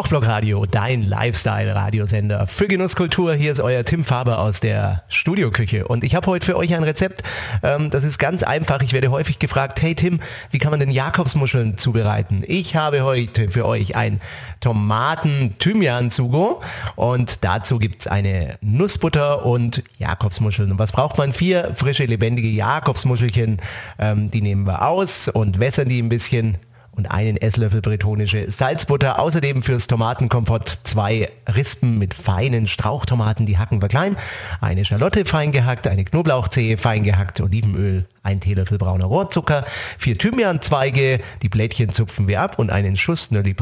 Kochblock Radio, dein Lifestyle-Radiosender für Genusskultur. Hier ist euer Tim Faber aus der Studioküche und ich habe heute für euch ein Rezept. Ähm, das ist ganz einfach. Ich werde häufig gefragt, hey Tim, wie kann man denn Jakobsmuscheln zubereiten? Ich habe heute für euch ein Tomaten-Thymian-Sugo und dazu gibt's eine Nussbutter und Jakobsmuscheln. Und was braucht man? Vier frische, lebendige Jakobsmuschelchen. Ähm, die nehmen wir aus und wässern die ein bisschen und einen Esslöffel bretonische Salzbutter. Außerdem fürs Tomatenkompott zwei Rispen mit feinen Strauchtomaten, die hacken wir klein. Eine Schalotte fein gehackt, eine Knoblauchzehe fein gehackt, Olivenöl, ein Teelöffel brauner Rohrzucker, vier Thymianzweige, die Blättchen zupfen wir ab und einen Schuss Nölli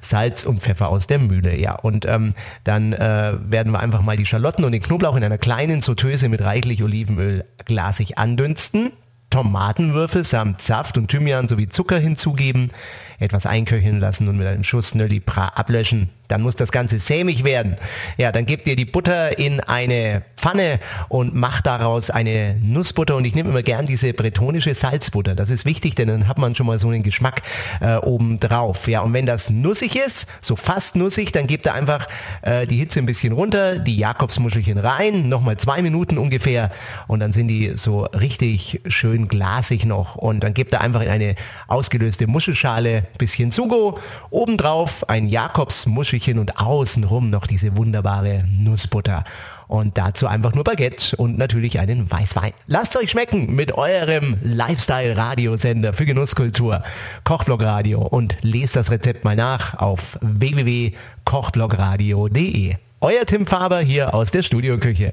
Salz und Pfeffer aus der Mühle. Ja, und ähm, dann äh, werden wir einfach mal die Schalotten und den Knoblauch in einer kleinen Sauteuse mit reichlich Olivenöl glasig andünsten. Tomatenwürfel samt Saft und Thymian sowie Zucker hinzugeben, etwas einköcheln lassen und mit einem Schuss Nölli Pra ablöschen. Dann muss das Ganze sämig werden. Ja, dann gebt ihr die Butter in eine Pfanne und macht daraus eine Nussbutter. Und ich nehme immer gern diese bretonische Salzbutter. Das ist wichtig, denn dann hat man schon mal so einen Geschmack äh, oben drauf. Ja, und wenn das nussig ist, so fast nussig, dann gebt ihr einfach äh, die Hitze ein bisschen runter, die Jakobsmuschelchen rein, nochmal zwei Minuten ungefähr und dann sind die so richtig schön glasig noch. Und dann gebt ihr einfach in eine ausgelöste Muschelschale bisschen Sugo, obendrauf ein Jakobsmuschelchen und außenrum noch diese wunderbare Nussbutter. Und dazu einfach nur Baguette und natürlich einen Weißwein. Lasst euch schmecken mit eurem Lifestyle-Radiosender für Genusskultur, Kochblog Radio und lest das Rezept mal nach auf www.kochblogradio.de. Euer Tim Faber hier aus der Studioküche.